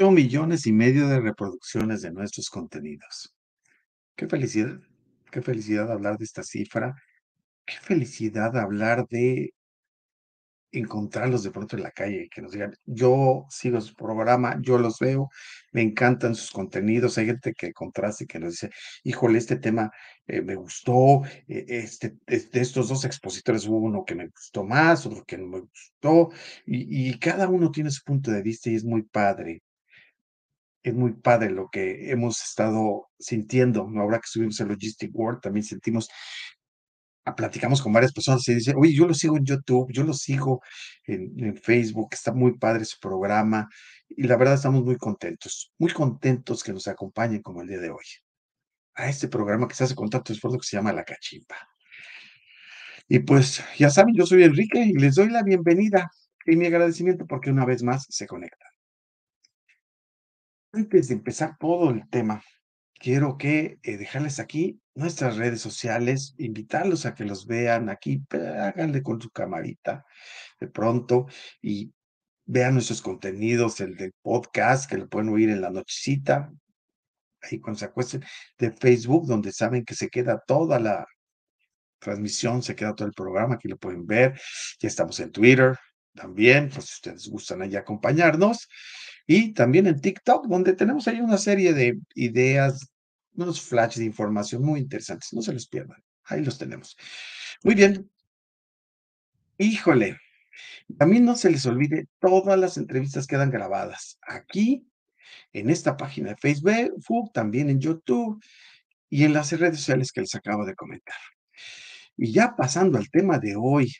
8 millones y medio de reproducciones de nuestros contenidos. Qué felicidad, qué felicidad hablar de esta cifra, qué felicidad hablar de encontrarlos de pronto en la calle, que nos digan, yo sigo su programa, yo los veo, me encantan sus contenidos, hay gente que contraste que nos dice, híjole, este tema eh, me gustó, eh, este, de estos dos expositores hubo uno que me gustó más, otro que no me gustó, y, y cada uno tiene su punto de vista y es muy padre. Es muy padre lo que hemos estado sintiendo. Ahora que estuvimos en Logistic World, también sentimos platicamos con varias personas y dicen, oye, yo lo sigo en YouTube, yo lo sigo en, Facebook, está muy padre su programa y la verdad estamos muy contentos, muy contentos que nos acompañen como el día de hoy a este programa que se hace con tanto esfuerzo que se llama La Cachimba. Y pues ya saben, yo soy Enrique y les doy la bienvenida y mi agradecimiento porque una vez más se conectan. Antes de empezar todo el tema, quiero que eh, dejarles aquí nuestras redes sociales, invitarlos a que los vean aquí, háganle con su camarita de pronto y vean nuestros contenidos, el del podcast, que lo pueden oír en la nochecita, ahí cuando se acuesten, de Facebook, donde saben que se queda toda la transmisión, se queda todo el programa, aquí lo pueden ver, ya estamos en Twitter también, pues si ustedes gustan ahí acompañarnos, y también en TikTok, donde tenemos ahí una serie de ideas, unos flashes de información muy interesantes. No se los pierdan. Ahí los tenemos. Muy bien. Híjole. También no se les olvide, todas las entrevistas quedan grabadas aquí, en esta página de Facebook, también en YouTube y en las redes sociales que les acabo de comentar. Y ya pasando al tema de hoy,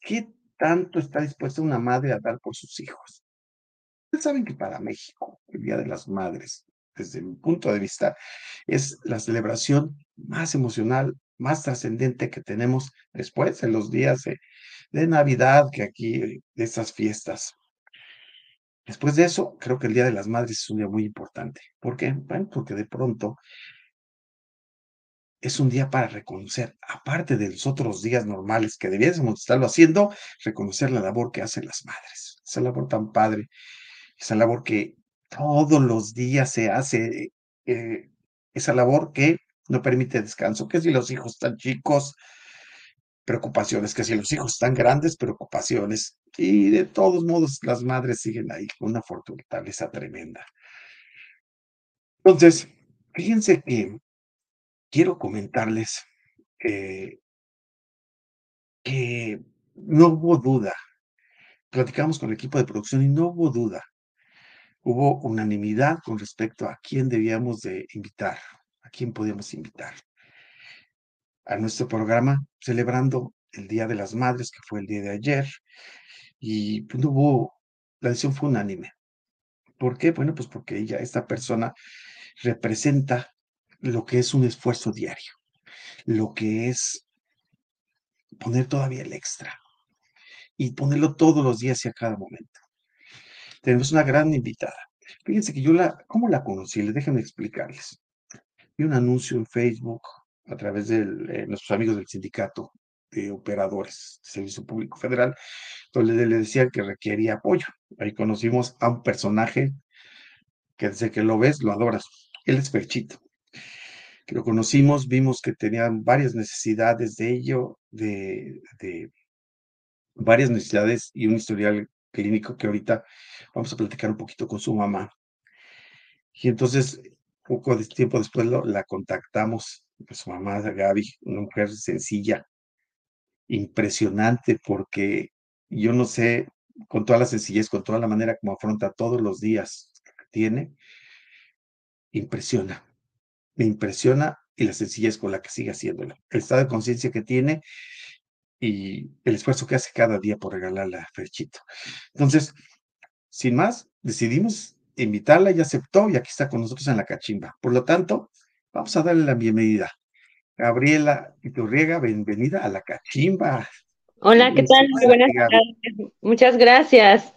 ¿qué tanto está dispuesta una madre a dar por sus hijos? Ustedes saben que para México, el Día de las Madres, desde mi punto de vista, es la celebración más emocional, más trascendente que tenemos después de los días de, Navidad, que aquí, de estas fiestas. Después de eso, creo que el Día de las Madres es un día muy importante. ¿Por qué? Bueno, porque de pronto es un día para reconocer, aparte de los otros días normales que debiésemos estarlo haciendo, reconocer la labor que hacen las madres. Esa labor tan padre esa labor que todos los días se hace, eh, esa labor que no permite descanso, que si los hijos están chicos, preocupaciones, que si los hijos están grandes, preocupaciones. Y de todos modos, las madres siguen ahí con una fortaleza tremenda. Entonces, fíjense que quiero comentarles que no hubo duda. Platicamos con el equipo de producción y no hubo duda hubo unanimidad con respecto a quién debíamos de invitar, a quién podíamos invitar a nuestro programa celebrando el Día de las Madres, que fue el día de ayer, y pues, hubo, la decisión fue unánime. ¿Por qué? Bueno, pues porque ella, esta persona, representa lo que es un esfuerzo diario, lo que es poner todavía el extra y ponerlo todos los días y a cada momento tenemos una gran invitada. Fíjense que yo la, ¿cómo la conocí? Les déjenme explicarles. Vi un anuncio en Facebook a través de eh, nuestros amigos del sindicato de operadores de Servicio Público Federal, donde le decían que requería apoyo. Ahí conocimos a un personaje que desde que lo ves lo adoras. Él es Perchito. Lo conocimos, vimos que tenía varias necesidades de ello, de varias necesidades y un historial clínico que ahorita vamos a platicar un poquito con su mamá. Y entonces, poco de tiempo después la contactamos, su mamá, Gaby, una mujer sencilla, impresionante, porque yo no sé, con toda la sencillez, con toda la manera como afronta todos los días que tiene, impresiona. Me impresiona y la sencillez con la que sigue haciéndolo. El estado de conciencia que tiene y el esfuerzo que hace cada día por regalarle a Ferchito. Entonces, sin más, decidimos invitarla y aceptó y aquí está con nosotros en la cachimba. Por lo tanto, vamos a darle la bienvenida. Gabriela Iturriega, bienvenida a la cachimba. Hola, ¿qué tal? buenas tardes. Muchas gracias.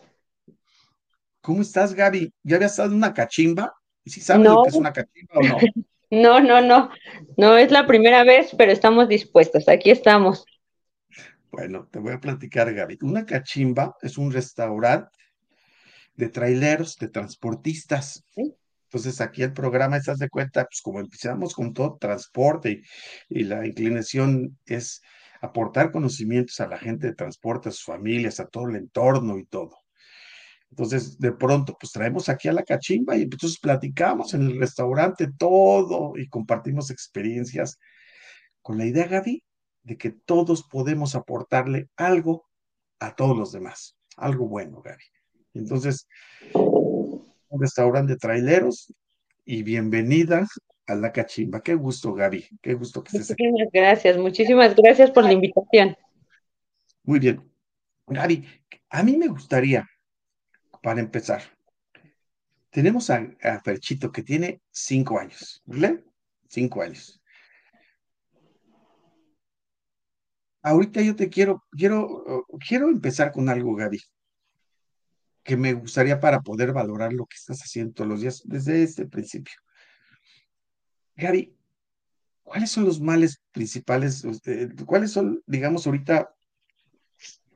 ¿Cómo estás, Gaby? ¿Ya habías estado en una cachimba? ¿Sí sabes lo que es una cachimba o no? no, no, no. No es la primera vez, pero estamos dispuestos. Aquí estamos. Bueno, te voy a platicar, Gaby. Una cachimba es un restaurante de traileros, de transportistas. Entonces aquí el programa, estás de cuenta, pues como empezamos con todo transporte y, y, la inclinación es aportar conocimientos a la gente de transporte, a sus familias, a todo el entorno y todo. Entonces, de pronto, pues traemos aquí a la cachimba y entonces platicamos en el restaurante todo y compartimos experiencias con la idea, Gaby, de que todos podemos aportarle algo a todos los demás, algo bueno, Gaby. Entonces, un restaurante de traileros y bienvenida a la cachimba. Qué gusto, Gaby. Qué gusto que estés aquí. Muchísimas gracias, muchísimas gracias por la invitación. Muy bien. Gaby, a mí me gustaría, para empezar, tenemos a, a Ferchito que tiene cinco años, ¿verdad? Cinco años. Ahorita yo te quiero, quiero, quiero empezar con algo, Gaby que me gustaría para poder valorar lo que estás haciendo todos los días desde este principio. Gaby, ¿cuáles son los males principales? ¿Cuáles son, digamos, ahorita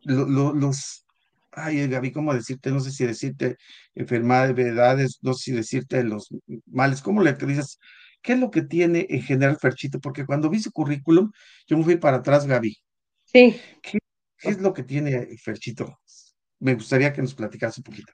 los... Ay, Gaby, ¿cómo decirte? No sé si decirte enfermedades, no sé si decirte los males. ¿Cómo le dices? ¿Qué es lo que tiene en general Ferchito? Porque cuando vi su currículum, yo me fui para atrás, Gaby. Sí. ¿Qué, qué es lo que tiene Ferchito? me gustaría que nos platicase un poquito.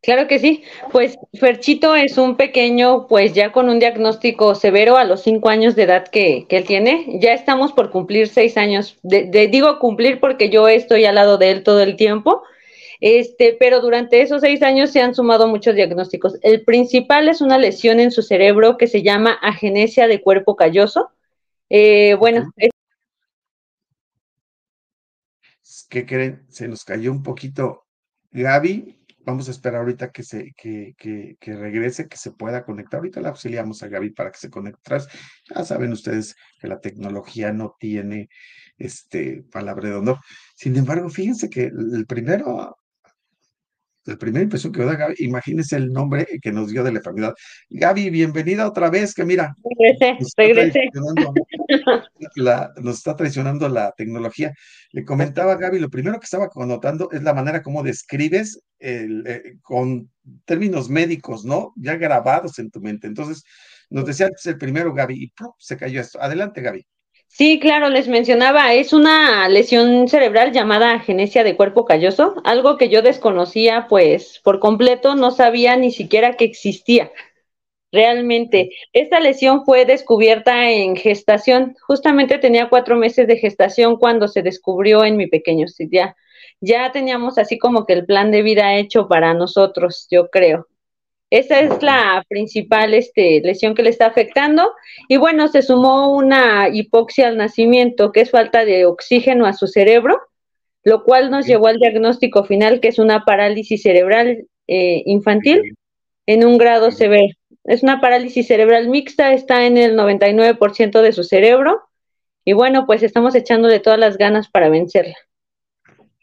Claro que sí. Pues Ferchito es un pequeño, pues ya con un diagnóstico severo a los cinco años de edad que, que él tiene. Ya estamos por cumplir seis años. De, digo cumplir porque yo estoy al lado de él todo el tiempo. Este, pero durante esos seis años se han sumado muchos diagnósticos. El principal es una lesión en su cerebro que se llama agenesia de cuerpo calloso. Eh, bueno, ¿qué creen? Se nos cayó un poquito Gaby. Vamos a esperar ahorita que se que, que, que regrese, que se pueda conectar. Ahorita le auxiliamos a Gaby para que se conecte. Ya saben ustedes que la tecnología no tiene este palabra ¿no? Sin embargo, fíjense que el primero, la primera impresión que da Gaby, imagínense el nombre que nos dio de la enfermedad. Gaby, bienvenida otra vez, que mira, regrese, La, nos está traicionando la tecnología. Le comentaba Gaby, lo primero que estaba conotando es la manera como describes el, eh, con términos médicos, ¿no? Ya grabados en tu mente. Entonces, nos decía que es el primero, Gaby, y se cayó esto. Adelante, Gaby. Sí, claro, les mencionaba, es una lesión cerebral llamada agenesia de cuerpo calloso, algo que yo desconocía pues por completo, no sabía ni siquiera que existía. Realmente, esta lesión fue descubierta en gestación, justamente tenía cuatro meses de gestación cuando se descubrió en mi pequeño, ya, ya teníamos así como que el plan de vida hecho para nosotros, yo creo. Esa es la principal este, lesión que le está afectando. Y bueno, se sumó una hipoxia al nacimiento, que es falta de oxígeno a su cerebro, lo cual nos llevó al diagnóstico final, que es una parálisis cerebral eh, infantil en un grado severo. Es una parálisis cerebral mixta, está en el 99% de su cerebro. Y bueno, pues estamos echándole todas las ganas para vencerla.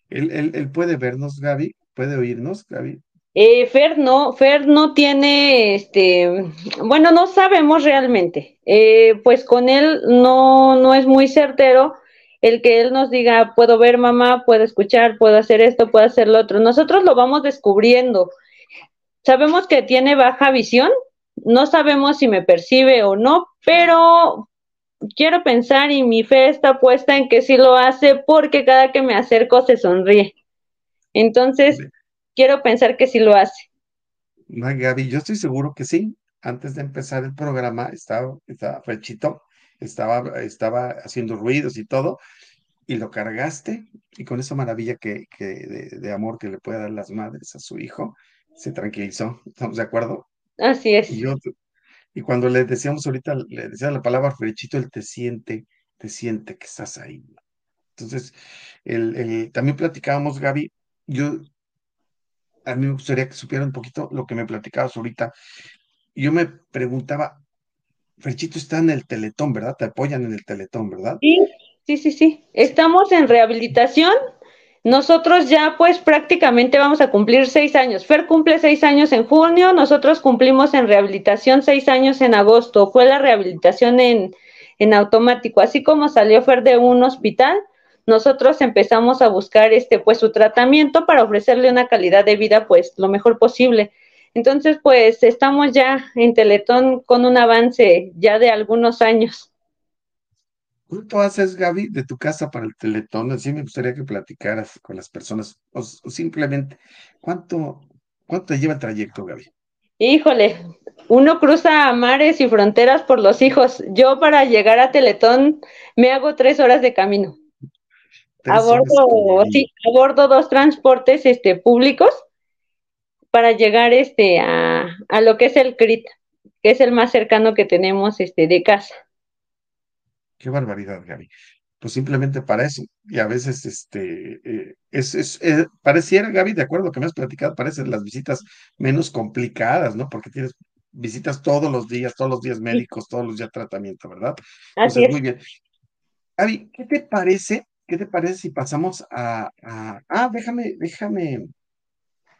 ¿Él, él puede vernos, Gaby? ¿Puede oírnos, Gaby? Eh, Fer no, Fer no tiene, este, bueno, no sabemos realmente. Eh, pues con él no, no es muy certero el que él nos diga, puedo ver mamá, puedo escuchar, puedo hacer esto, puedo hacer lo otro. Nosotros lo vamos descubriendo. Sabemos que tiene baja visión, no sabemos si me percibe o no, pero quiero pensar y mi fe está puesta en que sí lo hace porque cada que me acerco se sonríe. Entonces, quiero pensar que sí lo hace. Gaby, yo estoy seguro que sí. Antes de empezar el programa, estaba, estaba Frechito, estaba, estaba haciendo ruidos y todo, y lo cargaste, y con esa maravilla que, que de, amor que le puede dar las madres a su hijo, se tranquilizó. ¿Estamos de acuerdo? Así es. Y, y cuando le decíamos ahorita, le decía la palabra Frechito, él te siente, te siente que estás ahí. Entonces, el, el, también platicábamos, Gaby, yo a mí me gustaría que supiera un poquito lo que me platicabas ahorita. Yo me preguntaba, Ferchito está en el Teletón, ¿verdad? Te apoyan en el Teletón, ¿verdad? Sí, sí, sí, sí. Estamos en rehabilitación. Nosotros ya pues prácticamente vamos a cumplir seis años. Fer cumple seis años en junio, nosotros cumplimos en rehabilitación seis años en agosto. Fue la rehabilitación en, en automático. Así como salió Fer de un hospital, nosotros empezamos a buscar este pues su tratamiento para ofrecerle una calidad de vida pues lo mejor posible. Entonces, pues estamos ya en Teletón con un avance ya de algunos años. ¿Cuánto haces, Gaby, de tu casa para el Teletón? Así me gustaría que platicaras con las personas, o, o simplemente, ¿cuánto, ¿cuánto lleva el trayecto, Gaby? Híjole, uno cruza mares y fronteras por los hijos. Yo para llegar a Teletón me hago tres horas de camino. Abordo, sí, abordo dos transportes este, públicos para llegar este, a, a, lo que es el CRIT, que es el más cercano que tenemos este, de casa. Qué barbaridad, Gaby. Pues simplemente para eso. Y a veces, este, eh, es, es eh, pareciera, Gaby, de acuerdo a lo que me has platicado, parecen las visitas menos complicadas, ¿no? Porque tienes visitas todos los días, todos los días médicos, todos los días tratamiento, ¿verdad? Así Entonces, es. muy bien. Gaby, ¿qué te parece? ¿Qué te parece si pasamos a, ah, déjame, déjame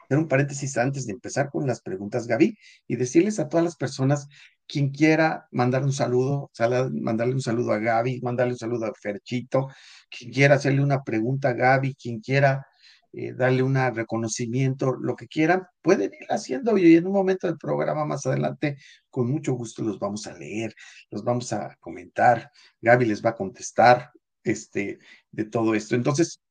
hacer un paréntesis antes de empezar con las preguntas, Gaby, y decirles a todas las personas, quien quiera mandar un saludo, mandarle un saludo a Gaby, mandarle un saludo a Ferchito, quien quiera hacerle una pregunta a Gaby, quien quiera eh, darle un reconocimiento, lo que quieran, pueden ir haciendo y en un momento del programa más adelante, con mucho gusto los vamos a leer, los vamos a comentar, Gaby les va a contestar este, de todo esto. Entonces,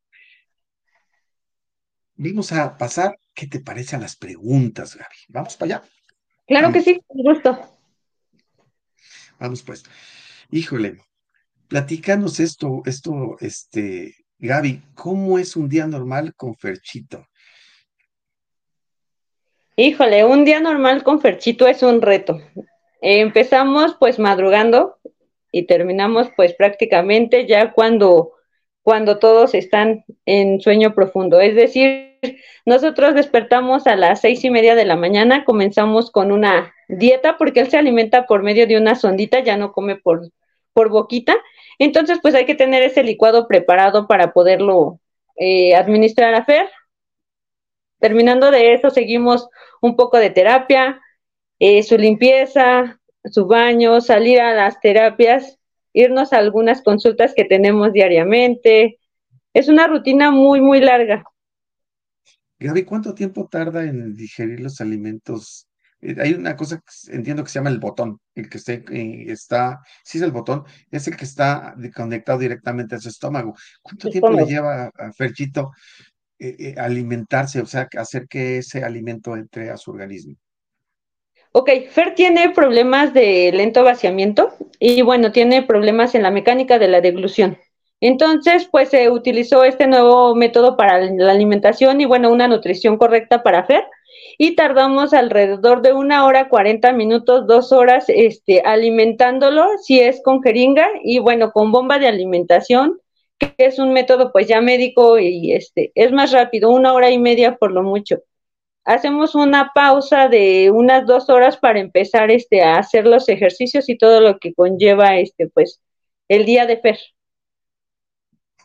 vamos a pasar, ¿qué te parece a las preguntas, Gaby? Vamos para allá. Claro vamos. que sí, con gusto. Vamos pues. Híjole, platícanos esto, esto, este, Gaby, ¿cómo es un día normal con Ferchito? Híjole, un día normal con Ferchito es un reto. Empezamos pues madrugando y terminamos pues prácticamente ya cuando cuando todos están en sueño profundo. Es decir, nosotros despertamos a las seis y media de la mañana, comenzamos con una dieta porque él se alimenta por medio de una sondita, ya no come por, por boquita. Entonces, pues hay que tener ese licuado preparado para poderlo eh, administrar a Fer. Terminando de eso, seguimos un poco de terapia, eh, su limpieza, su baño, salir a las terapias irnos a algunas consultas que tenemos diariamente. Es una rutina muy, muy larga. Gaby, ¿cuánto tiempo tarda en digerir los alimentos? Eh, hay una cosa que entiendo que se llama el botón, el que está, eh, está, sí es el botón, es el que está conectado directamente a su estómago. ¿Cuánto tiempo le lleva a Ferchito eh, alimentarse, o sea, hacer que ese alimento entre a su organismo? Ok, Fer tiene problemas de lento vaciamiento y bueno, tiene problemas en la mecánica de la deglución. Entonces, pues se utilizó este nuevo método para la alimentación y bueno, una nutrición correcta para Fer y tardamos alrededor de una hora, 40 minutos, dos horas, este, alimentándolo, si es con jeringa y bueno, con bomba de alimentación, que es un método pues ya médico y este, es más rápido, una hora y media por lo mucho hacemos una pausa de unas dos horas para empezar este, a hacer los ejercicios y todo lo que conlleva este, pues, el día de Fer.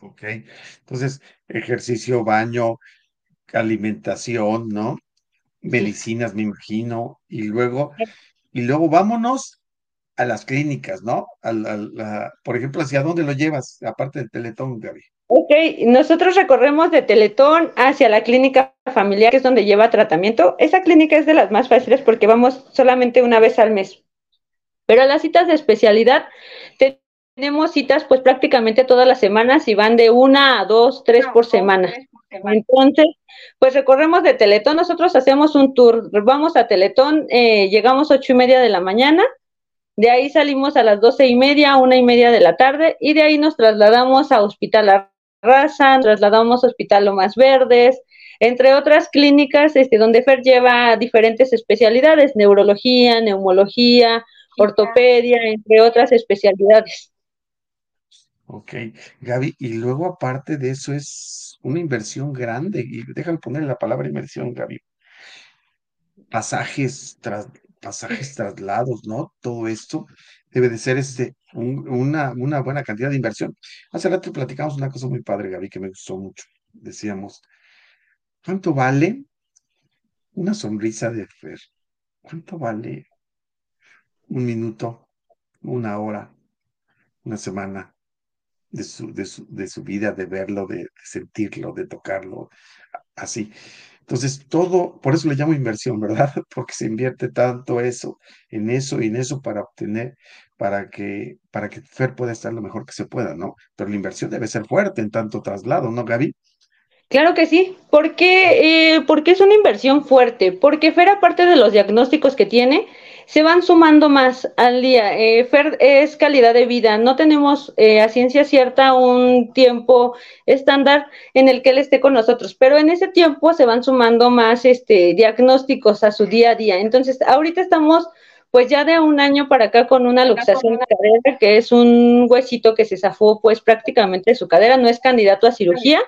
Ok, entonces, ejercicio, baño, alimentación, ¿no? Medicinas, sí. me imagino, y luego, y luego vámonos a las clínicas, ¿no? A la, a la, por ejemplo, ¿hacia dónde lo llevas, aparte del Teletón, Gaby? Ok, nosotros recorremos de Teletón hacia la clínica familiar, que es donde lleva tratamiento. Esa clínica es de las más fáciles porque vamos solamente una vez al mes. Pero las citas de especialidad, tenemos citas pues prácticamente todas las semanas y van de una a dos, tres por semana. Entonces, pues recorremos de Teletón, nosotros hacemos un tour, vamos a Teletón, eh, llegamos ocho y media de la mañana, de ahí salimos a las doce y media, una y media de la tarde, y de ahí nos trasladamos a Hospital Raza, trasladamos a Hospital Lomas Verdes, entre otras clínicas este, donde Fer lleva diferentes especialidades, neurología, neumología, ortopedia, entre otras especialidades. Ok, Gaby, y luego aparte de eso es una inversión grande, y déjame poner la palabra inversión, Gaby. Pasajes, tras, pasajes, traslados, ¿no? Todo esto debe de ser este, un, una, una buena cantidad de inversión. Hace rato platicamos una cosa muy padre, Gaby, que me gustó mucho. Decíamos, ¿cuánto vale una sonrisa de Fer? ¿Cuánto vale un minuto, una hora, una semana, de su, de su, de su vida, de verlo, de sentirlo, de tocarlo, así. Entonces, todo, por eso le llamo inversión, ¿verdad? Porque se invierte tanto eso, en eso y en eso para obtener, para que, para que Fer pueda estar lo mejor que se pueda, ¿no? Pero la inversión debe ser fuerte en tanto traslado, ¿no, Gaby? Claro que sí. ¿Por qué, eh, porque es una inversión fuerte? Porque Fer, aparte de los diagnósticos que tiene, se van sumando más al día. Eh, Fer es calidad de vida. No tenemos eh, a ciencia cierta un tiempo estándar en el que él esté con nosotros, pero en ese tiempo se van sumando más este, diagnósticos a su día a día. Entonces, ahorita estamos pues ya de un año para acá con una luxación de cadera, que es un huesito que se zafó pues prácticamente de su cadera, no es candidato a cirugía.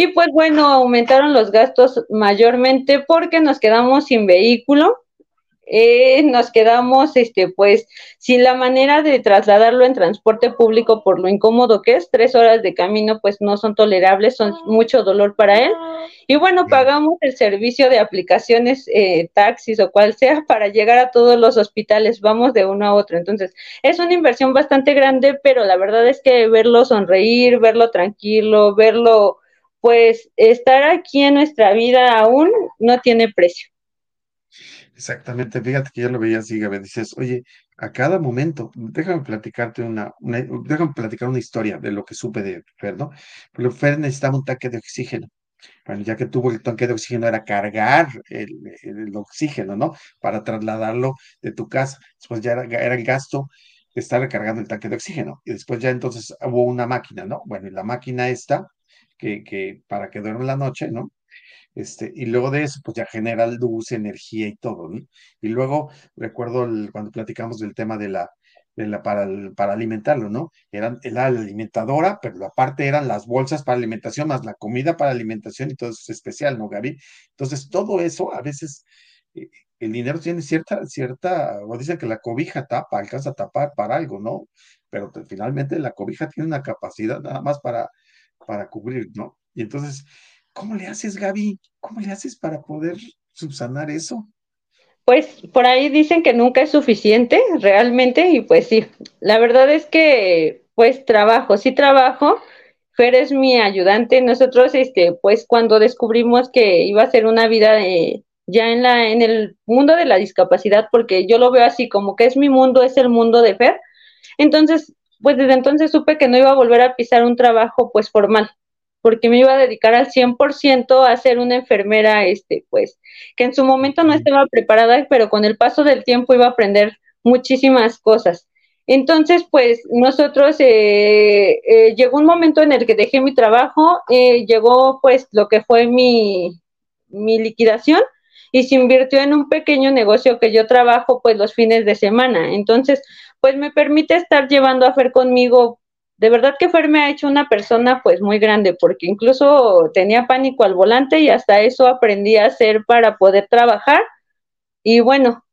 Y pues bueno, aumentaron los gastos mayormente porque nos quedamos sin vehículo. Eh, nos quedamos este pues sin la manera de trasladarlo en transporte público por lo incómodo que es, tres horas de camino pues no son tolerables, son mucho dolor para él. Y bueno, pagamos el servicio de aplicaciones, eh, taxis o cual sea, para llegar a todos los hospitales, vamos de uno a otro. Entonces, es una inversión bastante grande, pero la verdad es que verlo sonreír, verlo tranquilo, verlo pues estar aquí en nuestra vida aún no tiene precio. Exactamente, fíjate que yo lo veía así, Gaby, dices, oye, a cada momento, déjame platicarte una, déjame platicar una historia de lo que supe de Fer, ¿no? Pero Fer necesitaba un tanque de oxígeno. Bueno, ya que tuvo el tanque de oxígeno, era cargar el, el, oxígeno, ¿no? Para trasladarlo de tu casa. Después ya era, era el gasto de estar recargando el tanque de oxígeno. Y después ya entonces hubo una máquina, ¿no? Bueno, y la máquina esta, que, para que duerme la noche, ¿no? Este, y luego de eso, pues ya genera luz, energía y todo, ¿no? Y luego recuerdo cuando platicamos del tema de la, de la para, para alimentarlo, ¿no? Eran, era la alimentadora, pero aparte eran las bolsas para alimentación, más la comida para alimentación y todo eso es especial, ¿no, Gaby? Entonces, todo eso a veces eh, el dinero tiene cierta, cierta, o dicen que la cobija tapa, alcanza a tapar para algo, ¿no? Pero finalmente la cobija tiene una capacidad nada más para, para cubrir, ¿no? Y entonces, ¿Cómo le haces, Gaby? ¿Cómo le haces para poder subsanar eso? Pues por ahí dicen que nunca es suficiente, realmente, y pues sí, la verdad es que pues trabajo, sí trabajo. Fer es mi ayudante. Nosotros, este, pues cuando descubrimos que iba a ser una vida ya en la, en el mundo de la discapacidad, porque yo lo veo así, como que es mi mundo, es el mundo de Fer. Entonces, pues desde entonces supe que no iba a volver a pisar un trabajo pues formal, porque me iba a dedicar al 100% a ser una enfermera, este, pues, que en su momento no estaba preparada, pero con el paso del tiempo iba a aprender muchísimas cosas. Entonces, pues, nosotros, eh, eh, llegó un momento en el que dejé mi trabajo, eh, llegó, pues, lo que fue mi, mi liquidación, y se invirtió en un pequeño negocio que yo trabajo, pues, los fines de semana. Entonces, pues, me permite estar llevando a Fer conmigo de verdad que Fer me ha hecho una persona pues muy grande, porque incluso tenía pánico al volante y hasta eso aprendí a hacer para poder trabajar y bueno,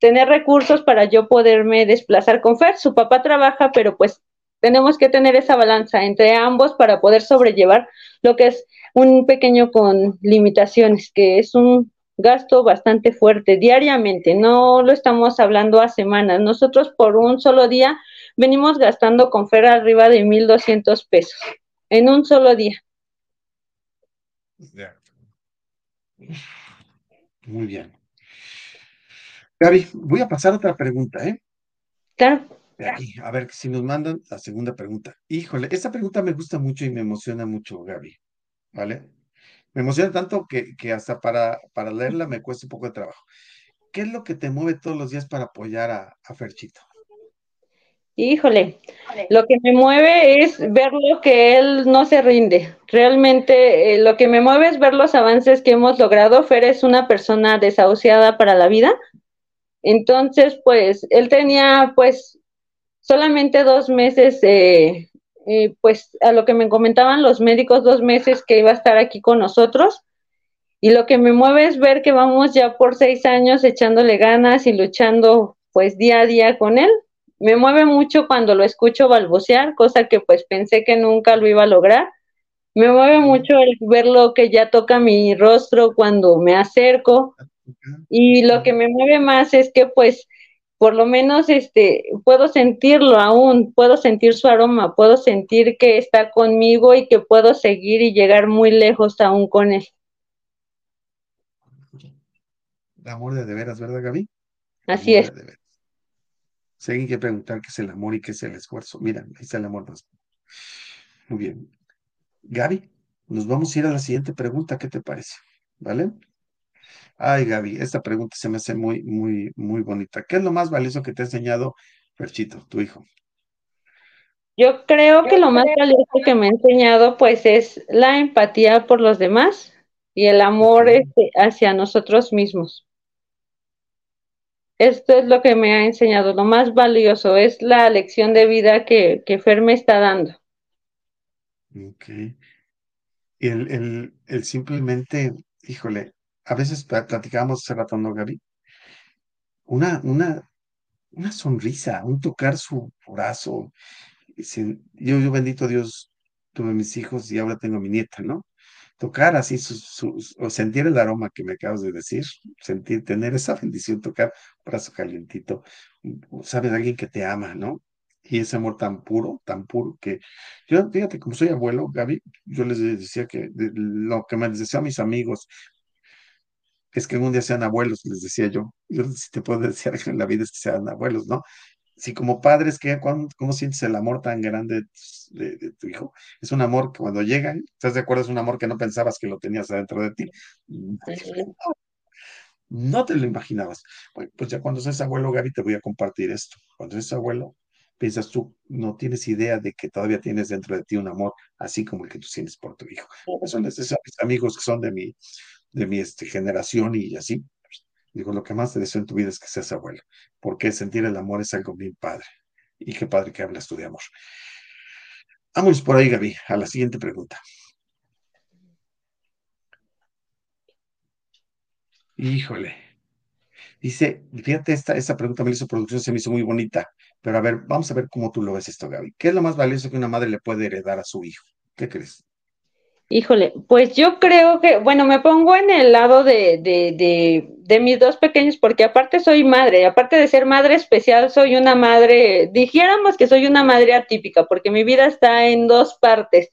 tener recursos para yo poderme desplazar con Fer. Su papá trabaja, pero pues tenemos que tener esa balanza entre ambos para poder sobrellevar lo que es un pequeño con limitaciones, que es un gasto bastante fuerte diariamente, no lo estamos hablando a semanas. Nosotros por un solo día venimos gastando con Fer arriba de 1.200 pesos en un solo día. Muy bien. Gaby, voy a pasar a otra pregunta, ¿eh? Claro. a ver si nos mandan la segunda pregunta. Híjole, esta pregunta me gusta mucho y me emociona mucho, Gaby. ¿Vale? Me emociona tanto que, que hasta para, para leerla me cuesta un poco de trabajo. ¿Qué es lo que te mueve todos los días para apoyar a, a Ferchito? Híjole, lo que me mueve es verlo que él no se rinde. Realmente eh, lo que me mueve es ver los avances que hemos logrado. Fer es una persona desahuciada para la vida. Entonces, pues, él tenía pues solamente dos meses, eh, eh, pues a lo que me comentaban los médicos, dos meses que iba a estar aquí con nosotros. Y lo que me mueve es ver que vamos ya por seis años echándole ganas y luchando pues día a día con él me mueve mucho cuando lo escucho balbucear, cosa que pues pensé que nunca lo iba a lograr. Me mueve mucho el verlo que ya toca mi rostro cuando me acerco. Y lo que me mueve más es que pues por lo menos este puedo sentirlo aún, puedo sentir su aroma, puedo sentir que está conmigo y que puedo seguir y llegar muy lejos aún con él. amor de de veras, ¿verdad, Gaby? Así es. Alguien quiere preguntar qué es el amor y qué es el esfuerzo, mira, ahí está el amor más. Muy bien. Gaby, nos vamos a ir a la siguiente pregunta, ¿qué te parece? ¿Vale? Ay, Gaby, esta pregunta se me hace muy, muy, muy bonita. ¿Qué es lo más valioso que te ha enseñado Ferchito, tu hijo? Yo creo que lo más valioso que me ha enseñado, pues, es la empatía por los demás y el amor este, hacia nosotros mismos. Esto es lo que me ha enseñado, lo más valioso, es la lección de vida que, que Fer me está dando. Ok. Y el, el, simplemente, híjole, a veces platicábamos hace rato, ¿no, Gaby? Una, una, una sonrisa, un tocar su brazo. Yo, yo bendito Dios, tuve mis hijos y ahora tengo mi nieta, ¿no? tocar así, o sentir el aroma que me acabas de decir, sentir, tener esa bendición, tocar brazo calientito, sabes, alguien que te ama, ¿no? Y ese amor tan puro, tan puro que yo, fíjate, como soy abuelo, Gaby, yo les decía que lo que me decía a mis amigos es que un día sean abuelos, les decía yo. Yo si te puedo decir que en la vida es que sean abuelos, ¿no? si como padres, ¿qué, ¿cómo, sientes el amor tan grande de, tu hijo? Es un amor que cuando llega, ¿estás de acuerdo? Es un amor que no pensabas que lo tenías adentro de ti. No, te lo imaginabas. pues ya cuando seas abuelo, Gaby, te voy a compartir esto. Cuando seas abuelo, piensas tú, no tienes idea de que todavía tienes dentro de ti un amor así como el que tú sientes por tu hijo. Son esos amigos que son de mi, de mi este, generación y así, Digo, lo que más te deseo en tu vida es que seas abuelo, porque sentir el amor es algo bien padre. Y qué padre que hablas tú de amor. Vamos por ahí, Gaby, a la siguiente pregunta. Híjole. Dice, fíjate, esta, esta pregunta me hizo producción, se me hizo muy bonita. Pero a ver, vamos a ver cómo tú lo ves esto, Gaby. ¿Qué es lo más valioso que una madre le puede heredar a su hijo? ¿Qué crees? Híjole, pues yo creo que, bueno, me pongo en el lado de, de, de, mis dos pequeños, porque aparte soy madre, aparte de ser madre especial, soy una madre, dijéramos que soy una madre atípica, porque mi vida está en dos partes.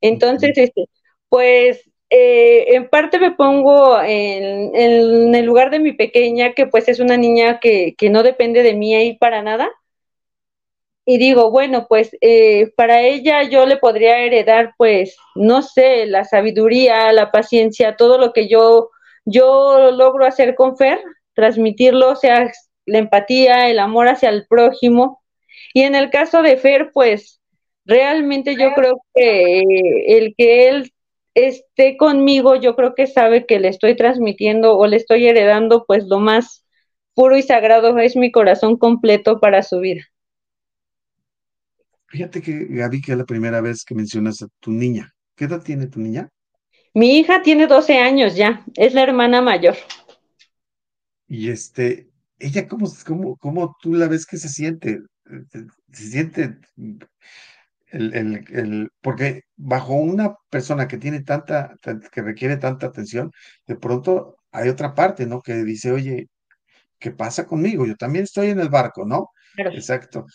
Entonces, este, pues eh, en parte me pongo en, en, el lugar de mi pequeña, que pues es una niña que, que no depende de mí ahí para nada y digo, bueno, pues eh, para ella yo le podría heredar, pues, no sé, la sabiduría, la paciencia, todo lo que yo, yo logro hacer con Fer, transmitirlo, o sea, la empatía, el amor hacia el prójimo. Y en el caso de Fer, pues, realmente yo creo que el que él esté conmigo, yo creo que sabe que le estoy transmitiendo o le estoy heredando, pues, lo más puro y sagrado es mi corazón completo para su vida. Fíjate que, Gaby, que es la primera vez que mencionas a tu niña. ¿Qué edad tiene tu niña? Mi hija tiene 12 años ya, es la hermana mayor. Y este, ella, ¿cómo, cómo, cómo tú la ves que se siente? Se siente el, el, el, porque bajo una persona que tiene tanta, que requiere tanta atención, de pronto hay otra parte, ¿no? Que dice, oye, ¿qué pasa conmigo? Yo también estoy en el barco, ¿no? Exacto.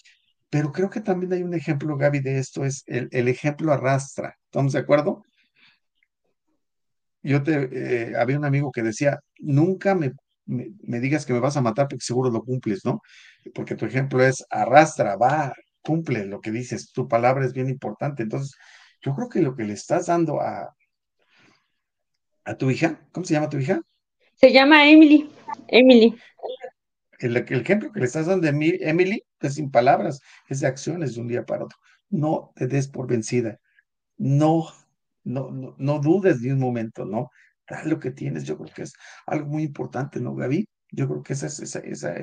Pero creo que también hay un ejemplo, Gaby, de esto, es el, ejemplo arrastra. ¿Estamos de acuerdo? Yo te, eh, había un amigo que decía, nunca me, me, digas que me vas a matar porque seguro lo cumples, ¿no? Porque tu ejemplo es arrastra, va, cumple lo que dices, tu palabra es bien importante. Entonces, yo creo que lo que le estás dando a, a tu hija, ¿cómo se llama tu hija? Se llama Emily. Emily el, ejemplo que le estás dando de Emily es sin palabras, es de acciones de un día para otro. No te des por vencida. No, no, no, dudes ni un momento, ¿no? Da lo que tienes, yo creo que es algo muy importante, ¿no, Gaby? Yo creo que esa es, esa, esa,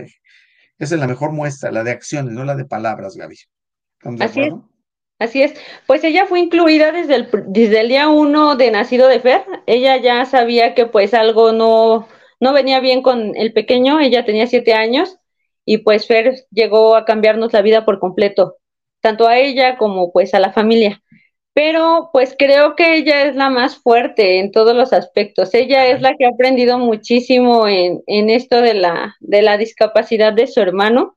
es la mejor muestra, la de acciones, no la de palabras, Gaby. ¿Estamos de acuerdo? Así es. Pues ella fue incluida desde el, desde el día uno de nacido de Fer. Ella ya sabía que pues algo no, no venía bien con el pequeño, ella tenía siete años y pues Fer llegó a cambiarnos la vida por completo, tanto a ella como pues a la familia. pero pues creo que ella es la más fuerte en todos los aspectos. Ella es la que ha aprendido muchísimo en, en esto de la, de la discapacidad de su hermano.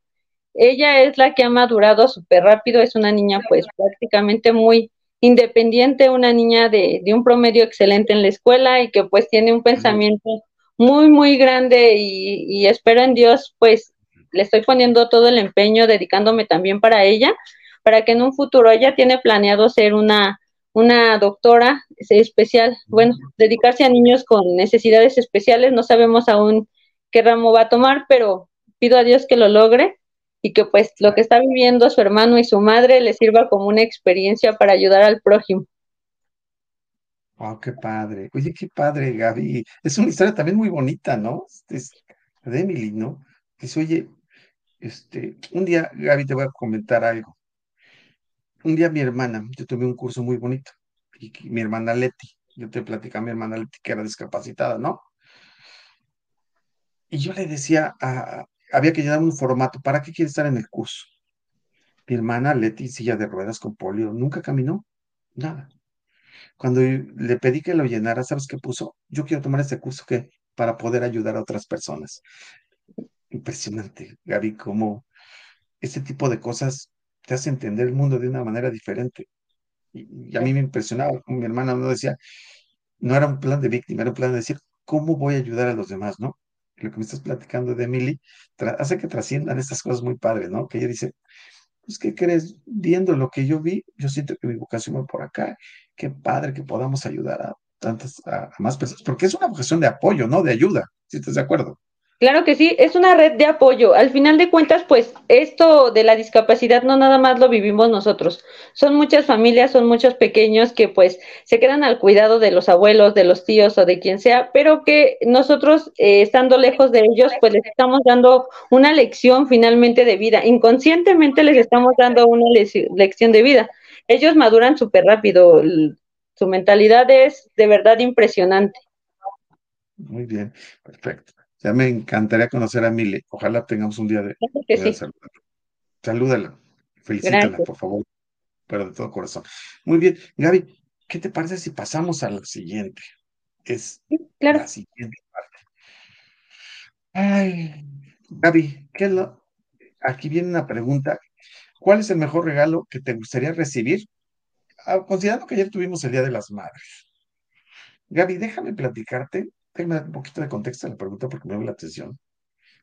Ella es la que ha madurado súper rápido, es una niña pues prácticamente muy independiente, una niña de, de, un promedio excelente en la escuela y que pues tiene un pensamiento muy, muy grande y, espero en Dios pues le estoy poniendo todo el empeño, dedicándome también para ella, para que en un futuro ella tiene planeado ser una, una doctora especial, bueno, dedicarse a niños con necesidades especiales, no sabemos aún qué ramo va a tomar, pero pido a Dios que lo logre y que pues lo que está viviendo su hermano y su madre le sirva como una experiencia para ayudar al prójimo. Wow, qué padre. Oye, qué padre, Gaby. Es una historia también muy bonita, ¿no? De Emily, ¿no? Dice, oye, este, un día, Gaby, te voy a comentar algo. Un día mi hermana, yo tuve un curso muy bonito, y mi hermana Leti, yo te platicaba a mi hermana Leti que era discapacitada, ¿no? Y yo le decía, había que llenar un formato, ¿para qué quiere estar en el curso? Mi hermana Leti, silla de ruedas con polio, nunca caminó, nada. Cuando le pedí que lo llenara, ¿sabes qué puso? Yo quiero tomar este curso que para poder ayudar a otras personas. Impresionante, Gaby, cómo este tipo de cosas te hace entender el mundo de una manera diferente. Y, a mí me impresionaba, mi hermana no decía, no era un plan de víctima, era un plan de decir, ¿cómo voy a ayudar a los demás, no? Lo que me estás platicando de Emily hace que trasciendan estas cosas muy padres, ¿no? Que ella dice, pues, ¿qué crees? Viendo lo que yo vi, yo siento que mi vocación va por acá. Qué padre que podamos ayudar a tantas, a, a más personas, porque es una vocación de apoyo, ¿no? De ayuda, si estás de acuerdo. Claro que sí, es una red de apoyo. Al final de cuentas, pues esto de la discapacidad no nada más lo vivimos nosotros. Son muchas familias, son muchos pequeños que pues se quedan al cuidado de los abuelos, de los tíos o de quien sea, pero que nosotros, eh, estando lejos de ellos, pues les estamos dando una lección finalmente de vida. Inconscientemente les estamos dando una lección de vida. Ellos maduran súper rápido. Su mentalidad es de verdad impresionante. Muy bien, perfecto. Ya me encantaría conocer a Mile. Ojalá tengamos un día de sí. saludarla. Salúdala, felicítala, Gracias. por favor, pero de todo corazón. Muy bien, Gaby, ¿qué te parece si pasamos a la siguiente? Es Claro. la siguiente parte. Ay, Gaby, ¿qué es lo? Aquí viene una pregunta. ¿Cuál es el mejor regalo que te gustaría recibir? Ah, considerando que ayer tuvimos el Día de las Madres. Gaby, déjame platicarte Déjame un poquito de contexto a la pregunta porque me llama la atención.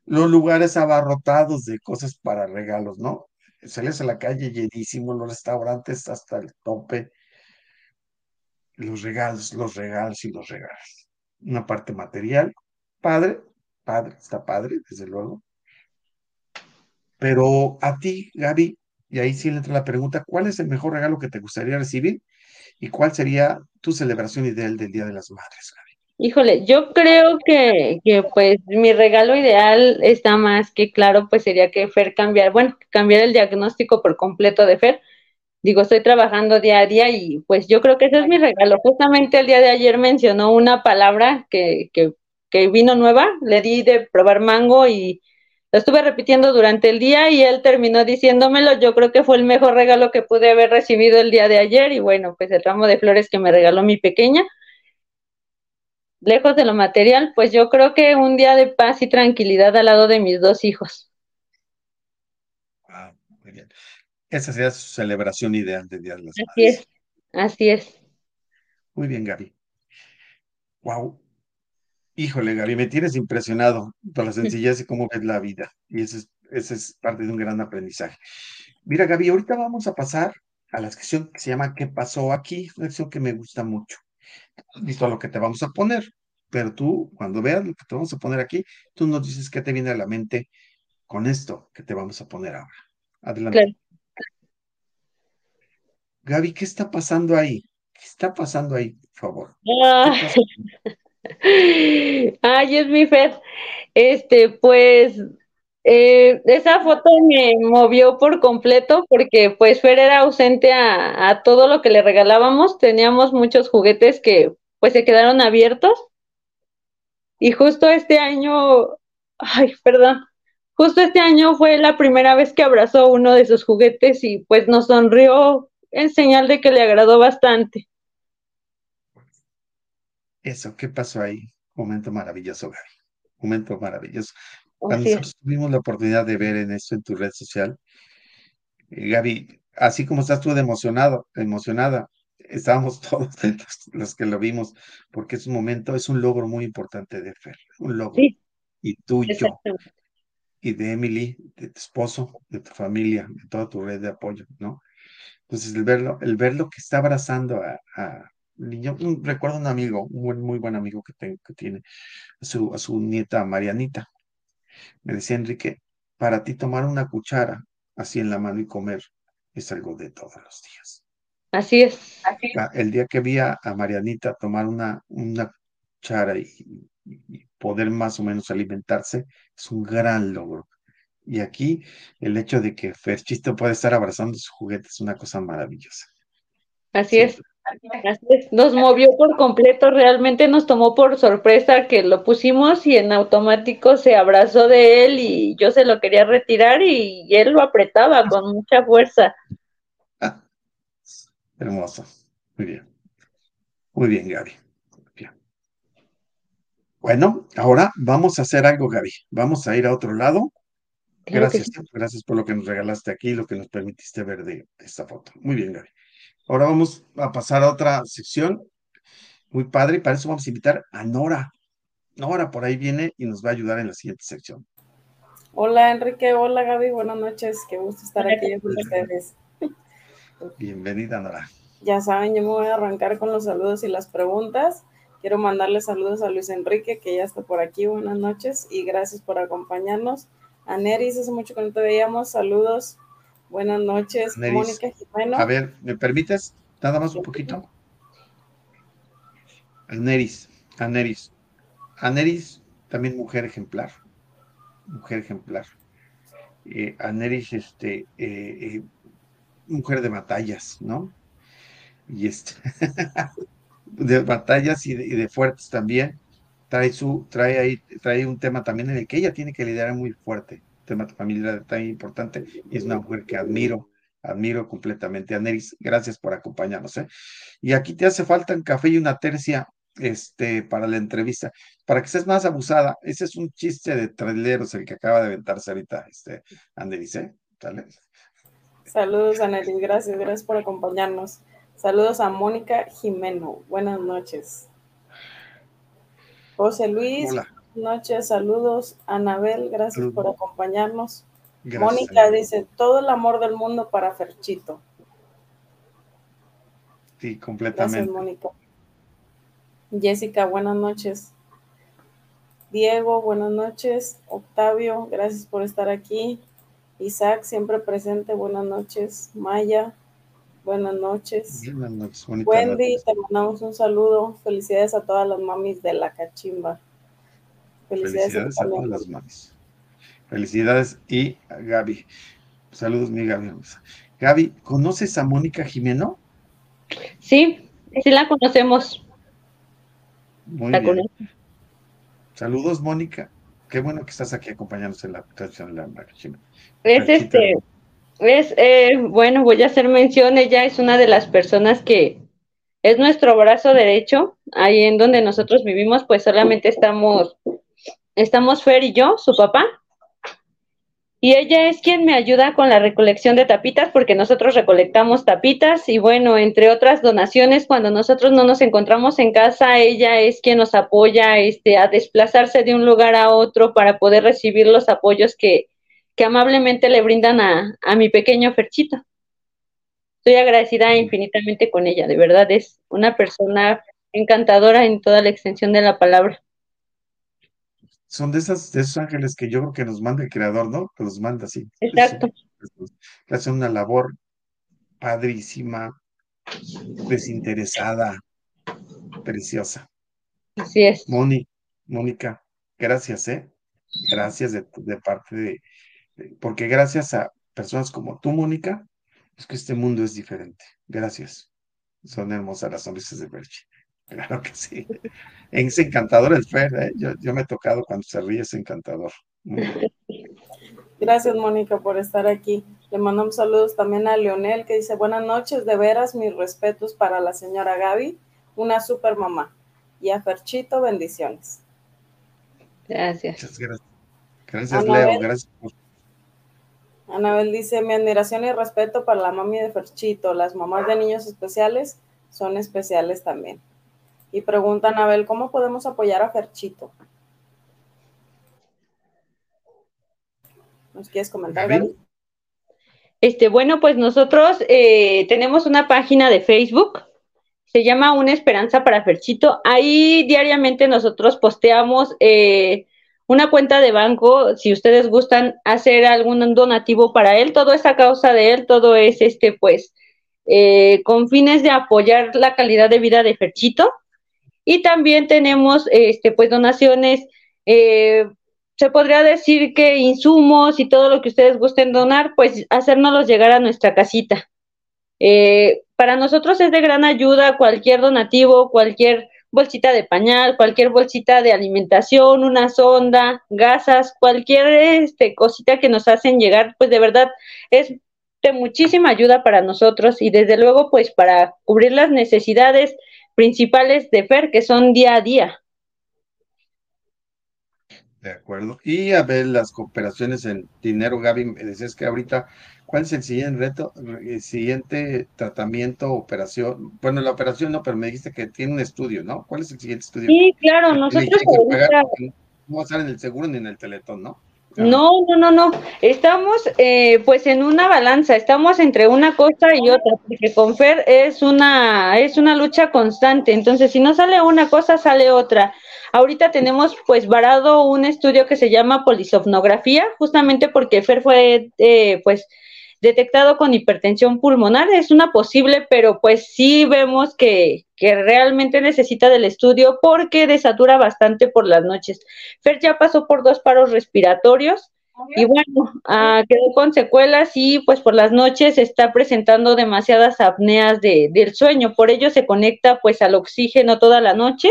Los lugares abarrotados de cosas para regalos, ¿no? Sales a la calle llenísimo, los restaurantes hasta el tope. Los regalos, los regalos y los regalos. Una parte material, padre, padre, está padre, desde luego. Pero a ti, Gaby, y ahí sí le entra la pregunta, ¿cuál es el mejor regalo que te gustaría recibir? ¿Y cuál sería tu celebración ideal del Día de las Madres, Gaby? Híjole, yo creo que, que pues mi regalo ideal está más que claro, pues sería que Fer cambiar, bueno, cambiar el diagnóstico por completo de Fer. Digo, estoy trabajando día a día y pues yo creo que ese es mi regalo. Justamente el día de ayer mencionó una palabra que, que, que vino nueva, le di de probar mango y lo estuve repitiendo durante el día y él terminó diciéndomelo. Yo creo que fue el mejor regalo que pude haber recibido el día de ayer y bueno, pues el ramo de flores que me regaló mi pequeña lejos de lo material, pues yo creo que un día de paz y tranquilidad al lado de mis dos hijos. Ah, muy bien. Esa sería su celebración ideal de Día de las así Madres. es, así es. Muy bien, Gaby. Wow. Híjole, Gaby, me tienes impresionado por la sencillez y cómo ves la vida. Y ese es, ese es parte de un gran aprendizaje. Mira, Gaby, ahorita vamos a pasar a la sección que se llama ¿Qué pasó aquí? Una sección que me gusta mucho. ¿Has visto lo que te vamos a poner? Pero tú, cuando veas lo que te vamos a poner aquí, tú nos dices qué te viene a la mente con esto que te vamos a poner ahora. Adelante. Claro. Gaby, ¿qué está pasando ahí? ¿Qué está pasando ahí, por favor? Ah. Ay, es mi Fer. Este, pues, eh, esa foto me movió por completo porque pues Fer era ausente a, a, todo lo que le regalábamos. Teníamos muchos juguetes que pues se quedaron abiertos. Y justo este año, ay, perdón, justo este año fue la primera vez que abrazó uno de sus juguetes y pues nos sonrió en señal de que le agradó bastante. Eso, ¿qué pasó ahí? Momento maravilloso, Gaby. Momento maravilloso. Cuando nosotros tuvimos la oportunidad de ver en esto en tu red social, eh, Gaby, así como estás tú de emocionado, emocionada, estábamos todos los, que lo vimos, porque es un momento, es un logro muy importante de Fer, un logro. y tuyo, y de Emily, de tu esposo, de tu familia, de toda tu red de apoyo, ¿no? Entonces, el verlo, el verlo que está abrazando a, a yo recuerdo un amigo, un buen, muy buen amigo que, tengo, que tiene a su, a su nieta Marianita. Me decía Enrique, para ti tomar una cuchara así en la mano y comer es algo de todos los días. Así es. El día que vi a, Marianita tomar una, una cuchara y, poder más o menos alimentarse, es un gran logro. Y aquí el hecho de que Ferchito puede estar abrazando su juguete es una cosa maravillosa. Así es. Nos movió por completo, realmente nos tomó por sorpresa que lo pusimos y en automático se abrazó de él y yo se lo quería retirar y él lo apretaba con mucha fuerza. hermoso. Muy bien. Muy bien, Gaby. Bueno, ahora vamos a hacer algo, Gaby. Vamos a ir a otro lado. Gracias, gracias por lo que nos regalaste aquí, lo que nos permitiste ver de esta foto. Muy bien, Gaby. Ahora vamos a pasar a otra sección muy padre y para eso vamos a invitar a Nora. Nora por ahí viene y nos va a ayudar en la siguiente sección. Hola Enrique, hola Gaby, buenas noches, qué gusto estar aquí con ustedes. Bienvenida Nora. Ya saben, yo me voy a arrancar con los saludos y las preguntas. Quiero mandarle saludos a Luis Enrique, que ya está por aquí. Buenas noches y gracias por acompañarnos. A Neris, hace mucho que no te veíamos. Saludos. Buenas noches, Mónica A ver, ¿me permites? Nada más un poquito. Aneris, Aneris. Aneris, también mujer ejemplar. Mujer ejemplar. Eh, Aneris, este, eh, eh, mujer de batallas, ¿no? Y este, de batallas y de, fuertes también. Trae su, trae ahí, trae un tema también en el que ella tiene que liderar muy fuerte tema familiar tan importante y es una mujer que admiro, admiro completamente. Aneris, gracias por acompañarnos. ¿eh? Y aquí te hace falta un café y una tercia este, para la entrevista, para que seas más abusada. Ese es un chiste de traileros el que acaba de aventarse ahorita, este, Aneris, ¿eh? Saludos, Aneris, gracias, gracias por acompañarnos. Saludos a Mónica Jimeno, buenas noches. José Luis, Hola noches, saludos. Anabel, gracias por acompañarnos. Mónica dice, todo el amor del mundo para Ferchito. Sí, completamente. Gracias, Mónica. Jessica, buenas noches. Diego, buenas noches. Octavio, gracias por estar aquí. Isaac, siempre presente, buenas noches. Maya, buenas noches. Buenas noches, Wendy, te mandamos un saludo. Felicidades a todas las mamis de la cachimba. Felicidades, a todas las mamis. Felicidades y a Gaby. Saludos, mi Gaby. Gaby, ¿conoces a Mónica Jimeno? Sí, sí la conocemos. Muy bien. Saludos, Mónica. Qué bueno que estás aquí acompañándonos en la presentación de la Jimeno. Es este, es, eh, bueno, voy a hacer mención, ella es una de las personas que es nuestro brazo derecho, ahí en donde nosotros vivimos, pues solamente estamos Estamos Fer y yo, su papá. Y ella es quien me ayuda con la recolección de tapitas porque nosotros recolectamos tapitas y bueno, entre otras donaciones, cuando nosotros no nos encontramos en casa, ella es quien nos apoya este, a desplazarse de un lugar a otro para poder recibir los apoyos que, que amablemente le brindan a, a mi pequeño Ferchito. Estoy agradecida infinitamente con ella, de verdad es una persona encantadora en toda la extensión de la palabra son de, esas, de esos ángeles que yo creo que nos manda el creador, ¿no? Que los manda así. Exacto. Que hacen una labor padrísima, desinteresada, preciosa. Así es. Moni, Mónica, gracias, ¿eh? Gracias de, parte de, porque gracias a personas como tú, Mónica, es que este mundo es diferente. Gracias. Son hermosas las sonrisas de Berchi. Claro que sí. Es encantador el Fer, ¿eh? yo, me he tocado cuando se ríe, es encantador. Gracias, Mónica, por estar aquí. Le mandamos saludos también a Leonel que dice, buenas noches, de veras, mis respetos para la señora Gaby, una super mamá. Y a Ferchito, bendiciones. Gracias. Muchas gracias. Gracias, Leo. Gracias Anabel dice, mi admiración y respeto para la mami de Ferchito. Las mamás de niños especiales son especiales también. Y pregunta Anabel, ¿cómo podemos apoyar a Ferchito? ¿Nos quieres comentar, Gaby? Este, bueno, pues nosotros eh, tenemos una página de Facebook, se llama Una Esperanza para Ferchito. Ahí diariamente nosotros posteamos eh, una cuenta de banco, si ustedes gustan hacer algún donativo para él, todo es a causa de él, todo es este, pues, eh, con fines de apoyar la calidad de vida de Ferchito. Y también tenemos, este, pues, donaciones, eh, se podría decir que insumos y todo lo que ustedes gusten donar, pues, hacérnoslos llegar a nuestra casita. Eh, para nosotros es de gran ayuda cualquier donativo, cualquier bolsita de pañal, cualquier bolsita de alimentación, una sonda, gasas, cualquier este, cosita que nos hacen llegar, pues de verdad es de muchísima ayuda para nosotros y desde luego pues para cubrir las necesidades principales de FER que son día a día. De acuerdo. Y a ver las cooperaciones en dinero, Gaby, me decías que ahorita ¿Cuál es el siguiente reto, el siguiente tratamiento, operación? Bueno, la operación no, pero me dijiste que tiene un estudio, ¿no? ¿Cuál es el siguiente estudio? Sí, claro, nosotros... no va a estar en el seguro ni en el teletón, ¿no? No, no, no, no. Estamos eh, pues en una balanza, estamos entre una cosa y otra, porque con Fer es una, es una lucha constante. Entonces, si no sale una cosa, sale otra. Ahorita tenemos pues varado un estudio que se llama polisomnografía, justamente porque Fer fue eh, pues detectado con hipertensión pulmonar. Es una posible, pero pues sí vemos que, que realmente necesita del estudio porque desatura bastante por las noches. Fer ya pasó por dos paros respiratorios y bueno, ah, quedó con secuelas y pues por las noches está presentando demasiadas apneas de, del sueño. Por ello se conecta pues al oxígeno toda la noche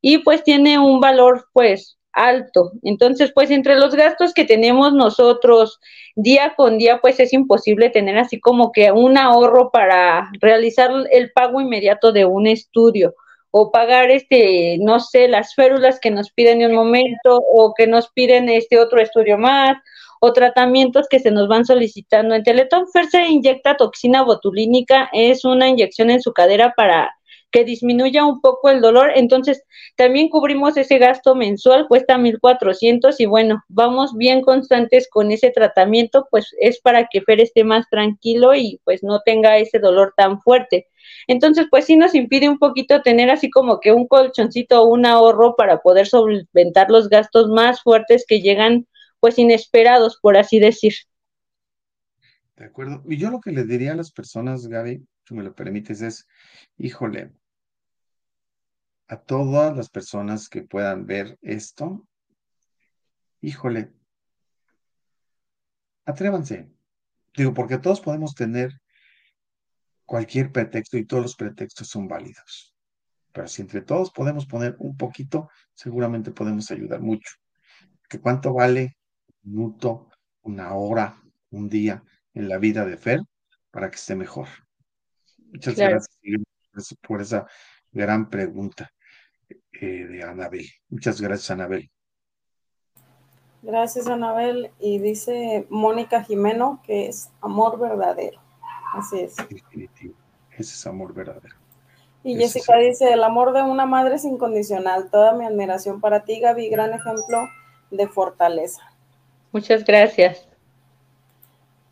y pues tiene un valor pues alto. Entonces, pues entre los gastos que tenemos nosotros día con día, pues es imposible tener así como que un ahorro para realizar el pago inmediato de un estudio o pagar este, no sé, las férulas que nos piden en un momento o que nos piden este otro estudio más o tratamientos que se nos van solicitando. En Teletón Fer se inyecta toxina botulínica, es una inyección en su cadera para que disminuya un poco el dolor. Entonces, también cubrimos ese gasto mensual, cuesta 1.400 y bueno, vamos bien constantes con ese tratamiento, pues es para que Fer esté más tranquilo y pues no tenga ese dolor tan fuerte. Entonces, pues sí nos impide un poquito tener así como que un colchoncito o un ahorro para poder solventar los gastos más fuertes que llegan pues inesperados, por así decir. De acuerdo. Y yo lo que le diría a las personas, Gaby, si me lo permites, es, híjole, a todas las personas que puedan ver esto, híjole, atrévanse. Digo, porque todos podemos tener cualquier pretexto y todos los pretextos son válidos. Pero si entre todos podemos poner un poquito, seguramente podemos ayudar mucho. ¿Que ¿Cuánto vale un minuto, una hora, un día en la vida de Fer para que esté mejor? Muchas gracias por esa gran pregunta. Eh, de Anabel. Muchas gracias, Anabel. Gracias, Anabel. Y dice Mónica Jimeno que es amor verdadero. Así es. Definitivo. Ese es amor verdadero. Y Jessica dice, el amor de una madre es incondicional. Toda mi admiración para ti, Gaby, gran ejemplo de fortaleza. Muchas gracias.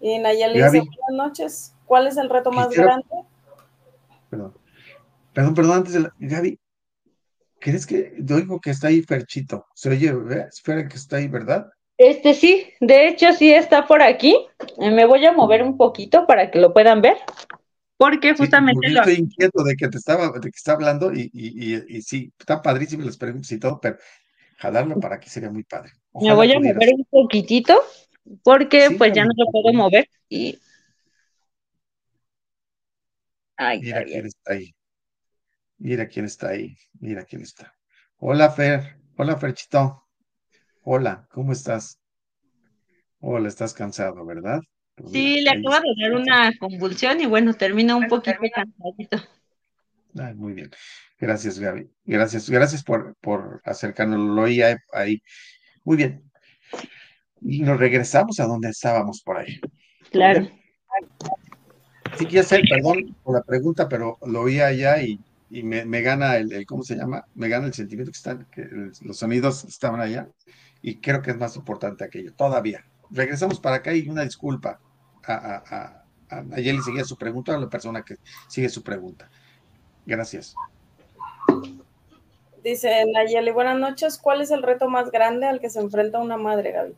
Y Nayeli dice, buenas noches. ¿Cuál es el reto más grande? Perdón. Perdón, perdón, antes de la... Gaby, ¿Crees que oigo que está ahí Ferchito? Se oye, espera que está ahí, ¿verdad? Este sí, de hecho sí está por aquí. Eh, me voy a mover un poquito para que lo puedan ver. Porque justamente. Sí, estoy inquieto de que te estaba, de que está hablando y, y, y, sí, está padrísimo las preguntas y todo, pero jalarlo para aquí sería muy padre. me voy a mover un poquitito porque pues ya no lo puedo mover y. Ay, Mira está ahí. Mira quién está ahí, mira quién está. Hola, Fer. Hola, Ferchito. Hola, ¿cómo estás? Hola, estás cansado, ¿verdad? Sí, le acaba de dar una convulsión y bueno, termina un poquito cansadito. muy bien. Gracias, Gaby. Gracias, gracias por, por acercarnos. Lo oía ahí. Muy bien. Y nos regresamos a donde estábamos por ahí. Claro. Sí, quiero hacer, perdón por la pregunta, pero lo oía allá y, me, gana el, ¿cómo se llama? Me gana el sentimiento que están, que los sonidos estaban allá y creo que es más importante aquello, todavía. Regresamos para acá y una disculpa a, a, a, a Yeli seguía su pregunta, a la persona que sigue su pregunta. Gracias. Dice Nayeli, buenas noches. ¿Cuál es el reto más grande al que se enfrenta una madre, Gaby?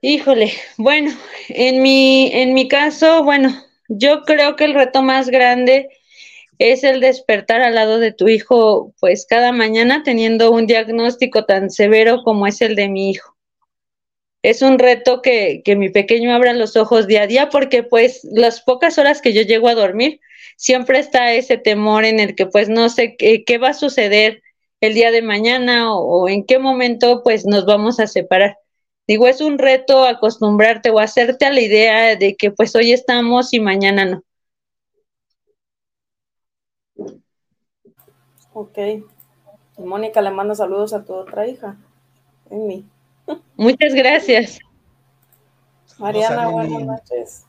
Híjole, bueno, en mi, en mi caso, bueno, yo creo que el reto más grande es el despertar al lado de tu hijo, pues cada mañana teniendo un diagnóstico tan severo como es el de mi hijo. Es un reto que, que mi pequeño abra los ojos día a día porque pues las pocas horas que yo llego a dormir, siempre está ese temor en el que pues no sé qué, va a suceder el día de mañana o, o en qué momento pues nos vamos a separar. Digo, es un reto acostumbrarte o hacerte a la idea de que pues hoy estamos y mañana no. Ok. Mónica le manda saludos a tu otra hija, Emi. Muchas gracias. Mariana, buenas noches.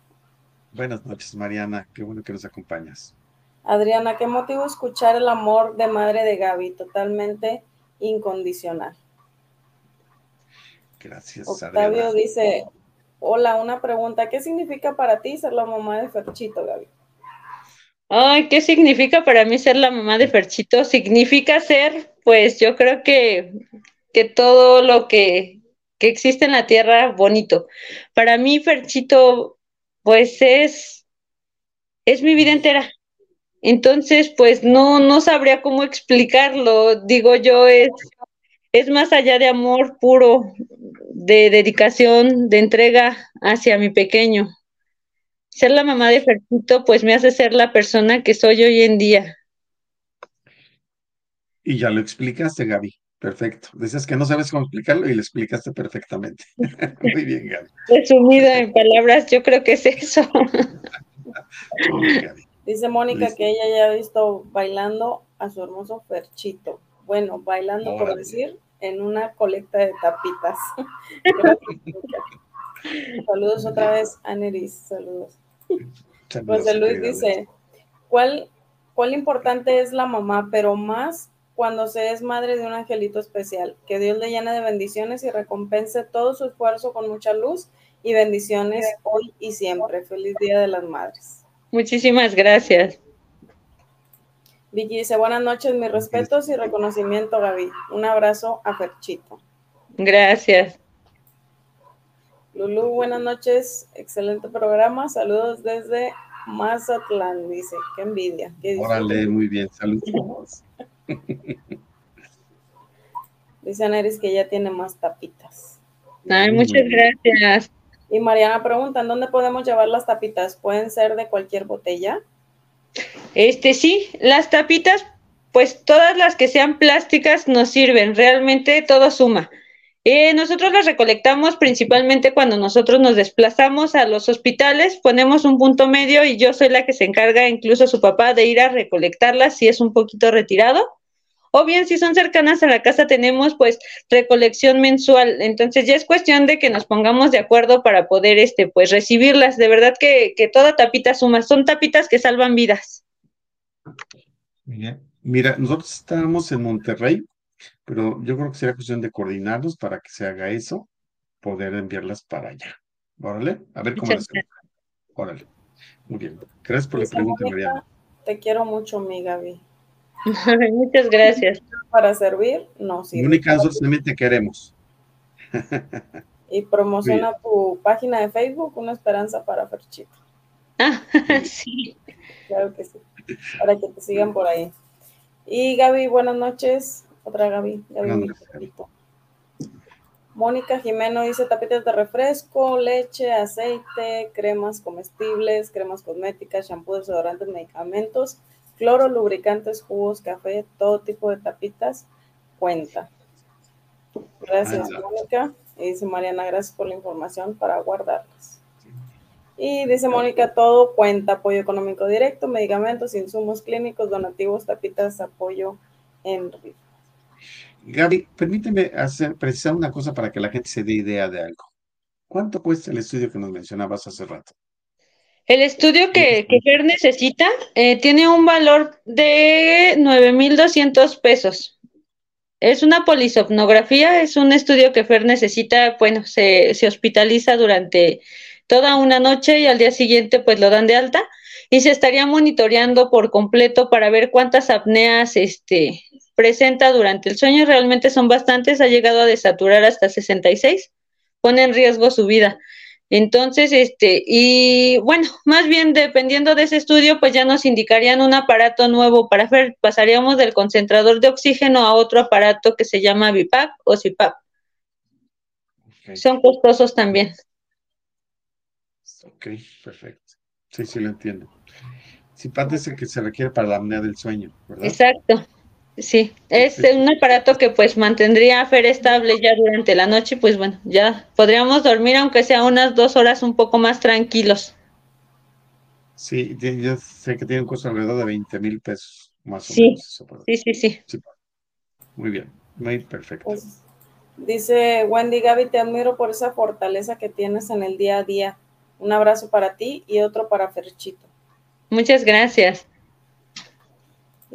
Buenas noches, Mariana. Qué bueno que nos acompañas. Adriana, ¿qué motivo escuchar el amor de madre de Gaby? Totalmente incondicional. Gracias. Octavio dice, hola, una pregunta. ¿Qué significa para ti ser la mamá de Ferchito, Gaby? Ay, ¿qué significa para mí ser la mamá de Ferchito? Significa ser, pues yo creo que, que todo lo que, que existe en la tierra bonito. Para mí, Ferchito, pues es, es mi vida entera. Entonces, pues no, no sabría cómo explicarlo. Digo yo, es, es más allá de amor puro, de dedicación, de entrega hacia mi pequeño. Ser la mamá de Fertito, pues me hace ser la persona que soy hoy en día. Y ya lo explicaste, Gaby. Perfecto. Decías que no sabes cómo explicarlo y lo explicaste perfectamente. Muy bien, Gaby. Resumida en palabras, yo creo que es eso. Dice Mónica que ella ya ha visto bailando a su hermoso Ferchito. Bueno, bailando por decir, en una colecta de tapitas. Saludos otra vez, Aneris. Saludos. José Luis dice, ¿cuál, ¿cuál importante es la mamá, pero más cuando se es madre de un angelito especial? Que Dios le llene de bendiciones y recompense todo su esfuerzo con mucha luz y bendiciones hoy y siempre. Feliz Día de las Madres. Muchísimas gracias. Vicky dice, buenas noches, mis respetos y reconocimiento, Gaby. Un abrazo a Ferchito. Gracias. Lulu, buenas noches, excelente programa. Saludos desde Mazatlán, dice. Qué envidia. Qué Órale, muy bien, saludos. dice Aneris que ya tiene más tapitas. Ay, muchas gracias. Y Mariana pregunta, ¿en dónde podemos llevar las tapitas? ¿Pueden ser de cualquier botella? Este sí, las tapitas, pues todas las que sean plásticas nos sirven, realmente todo suma. Eh, nosotros las recolectamos principalmente cuando nosotros nos desplazamos a los hospitales, ponemos un punto medio y yo soy la que se encarga, incluso su papá, de ir a recolectarlas si es un poquito retirado. O bien, si son cercanas a la casa, tenemos pues recolección mensual. Entonces ya es cuestión de que nos pongamos de acuerdo para poder este, pues recibirlas. De verdad que, que toda tapita suma. Son tapitas que salvan vidas. Mira, mira, nosotros estamos en Monterrey, pero yo creo que sería cuestión de coordinarnos para que se haga eso, poder enviarlas para allá. Órale, a ver cómo las Órale. Muy bien. Gracias por la pregunta, Mariana. Te quiero mucho, mi Gaby. Muchas gracias. Para servir, no sirve. Única, nosotros también te queremos. y promociona tu página de Facebook, Una Esperanza para Ferchito. Ah, sí. Claro que sí. Para que te sigan por ahí. Y Gaby, buenas noches. Otra Gaby. Gaby Mónica Jimeno dice tapetes de refresco, leche, aceite, cremas comestibles, cremas cosméticas, shampoo, desodorantes, medicamentos Cloro, lubricantes, jugos, café, todo tipo de tapitas cuenta. Gracias, Mónica. Y dice Mariana, gracias por la información para guardarlas. Y dice Mónica, todo cuenta, apoyo económico directo, medicamentos, insumos clínicos, donativos, tapitas, apoyo en rifa. Gaby, permíteme hacer, precisar una cosa para que la gente se dé idea de algo. ¿Cuánto cuesta el estudio que nos mencionabas hace rato? El estudio que, que Fer necesita eh, tiene un valor de 9,200 pesos. Es una polisomnografía, es un estudio que Fer necesita, bueno, se, se hospitaliza durante toda una noche y al día siguiente pues lo dan de alta y se estaría monitoreando por completo para ver cuántas apneas este, presenta durante el sueño. Realmente son bastantes, ha llegado a desaturar hasta 66, pone en riesgo su vida. Entonces, este, y bueno, más bien dependiendo de ese estudio, pues ya nos indicarían un aparato nuevo para hacer, pasaríamos del concentrador de oxígeno a otro aparato que se llama BIPAP o CIPAP. Okay. Son costosos también. Ok, perfecto. Sí, sí lo entiendo. CIPAP es el que se requiere para la apnea del sueño, ¿verdad? Exacto. Sí, es un aparato que pues mantendría a Fer estable ya durante la noche, pues bueno, ya podríamos dormir aunque sea unas dos horas un poco más tranquilos. Sí, yo sé que tiene un costo alrededor de 20 mil pesos, más sí. o menos. Sí, sí, sí, sí. Muy bien, muy perfecto. Pues, dice Wendy Gaby, te admiro por esa fortaleza que tienes en el día a día. Un abrazo para ti y otro para Ferchito. Muchas gracias.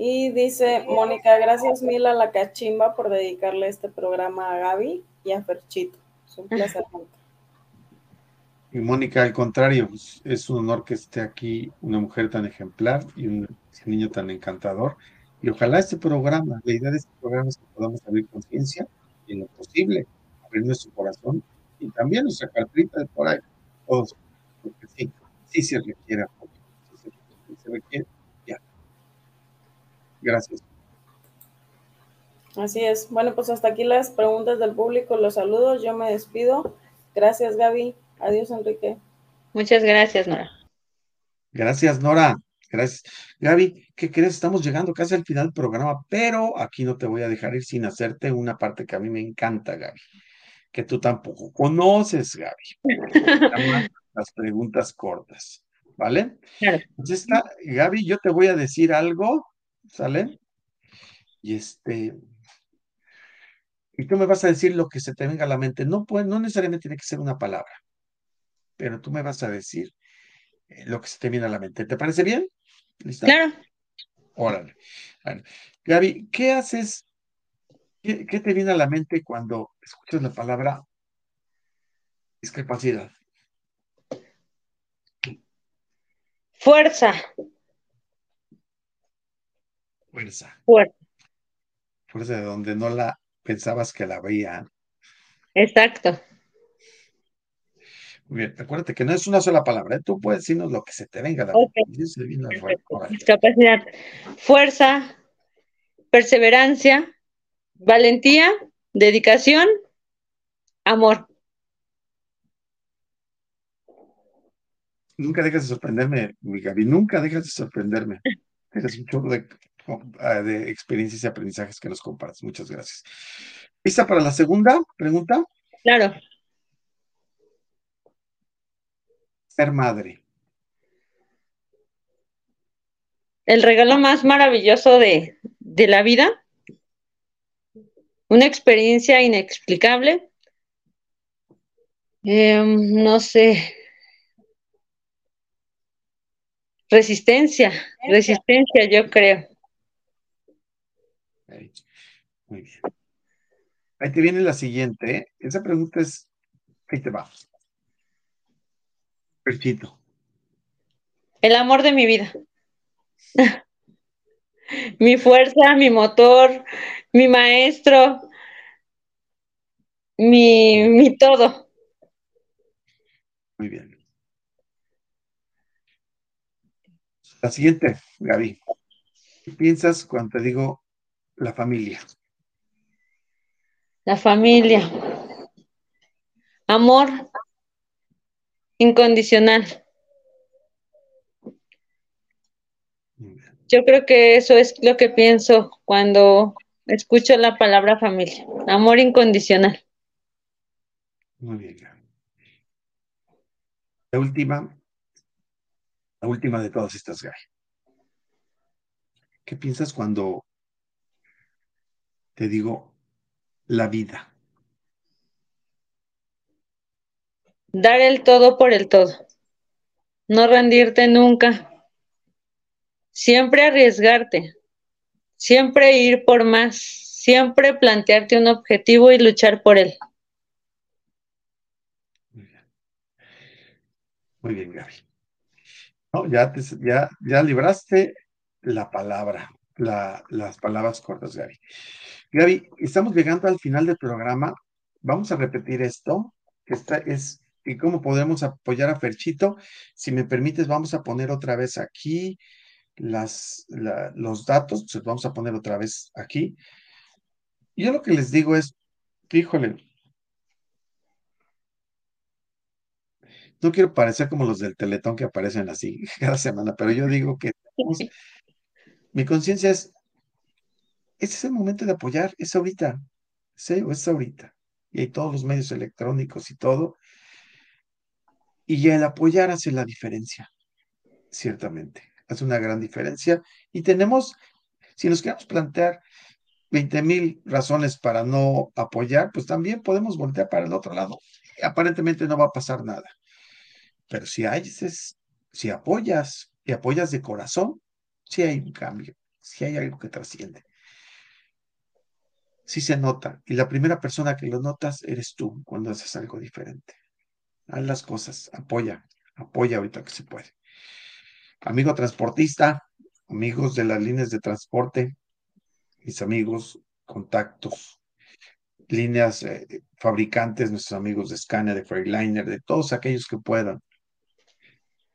Y dice Mónica, gracias mil a la cachimba por dedicarle este programa a Gaby y a Ferchito. Es un placer. Y Mónica, al contrario, es un honor que esté aquí una mujer tan ejemplar y un niño tan encantador. Y ojalá este programa, la idea de este programa es que podamos abrir conciencia y en lo posible abrir nuestro corazón y también nuestra cartita de por ahí. Todos, porque sí, sí se requiere apoyo, sí se requiere Gracias. Así es. Bueno, pues hasta aquí las preguntas del público, los saludos. Yo me despido. Gracias, Gaby. Adiós, Enrique. Muchas gracias, Nora. Gracias, Nora. Gracias. Gaby, ¿qué crees? Estamos llegando casi al final del programa, pero aquí no te voy a dejar ir sin hacerte una parte que a mí me encanta, Gaby, que tú tampoco conoces, Gaby. las preguntas cortas, ¿vale? Claro. Entonces, está, Gaby, yo te voy a decir algo ¿Sale? Y este. Y tú me vas a decir lo que se te venga a la mente. No, puede, no necesariamente tiene que ser una palabra, pero tú me vas a decir lo que se te viene a la mente. ¿Te parece bien? ¿Listo? Claro. Órale. Bueno, Gaby, ¿qué haces? ¿Qué, ¿Qué, te viene a la mente cuando escuchas la palabra discapacidad? Fuerza. Fuerza. Fuerza. Fuerza de donde no la pensabas que la veían. Exacto. Muy bien, acuérdate que no es una sola palabra, ¿eh? tú puedes decirnos lo que se te venga. Okay. Discapacidad. Fuerza, perseverancia, valentía, dedicación, amor. Nunca dejas de sorprenderme, mi Gaby, nunca dejas de sorprenderme. Eres un chorro de de experiencias y aprendizajes que nos compartes. Muchas gracias. ¿Lista para la segunda pregunta? Claro. Ser madre. El regalo más maravilloso de, de la vida. Una experiencia inexplicable. Eh, no sé. Resistencia, resistencia, yo creo. Muy bien. Ahí te viene la siguiente. ¿eh? Esa pregunta es, ahí te va. Perchito. El amor de mi vida. mi fuerza, mi motor, mi maestro, mi, mi todo. Muy bien. La siguiente, Gaby. ¿Qué piensas cuando te digo la familia? La familia. Amor incondicional. Yo creo que eso es lo que pienso cuando escucho la palabra familia. Amor incondicional. Muy bien. La última, la última de todas estas, Gaby. ¿Qué piensas cuando te digo la vida? Dar el todo por el todo. No rendirte nunca. Siempre arriesgarte. Siempre ir por más. Siempre plantearte un objetivo y luchar por él. Muy bien, Gaby. No, ya, te, ya, ya libraste la palabra, la, las palabras cortas, Gaby. Gaby, estamos llegando al final del programa. Vamos a repetir esto, que esta es y cómo podemos apoyar a Ferchito. Si me permites, vamos a poner otra vez aquí las, la, los datos, pues vamos a poner otra vez aquí. Yo lo que les digo es, híjole, no quiero parecer como los del Teletón que aparecen así cada semana, pero yo digo que mi conciencia es, ese es el momento de apoyar, es ahorita, sí, es ahorita. Y hay todos los medios electrónicos y todo. Y el apoyar hace la diferencia, ciertamente. Hace una gran diferencia. Y tenemos, si nos queremos plantear 20 mil razones para no apoyar, pues también podemos voltear para el otro lado. Aparentemente no va a pasar nada. Pero si hay, si apoyas y apoyas de corazón, sí hay un cambio, sí hay algo que trasciende. Sí se nota. Y la primera persona que lo notas eres tú cuando haces algo diferente. Haz las cosas, apoya, apoya ahorita que se puede. Amigo transportista, amigos de las líneas de transporte, mis amigos, contactos, líneas, eh, fabricantes, nuestros amigos de Scania, de Freightliner, de todos aquellos que puedan.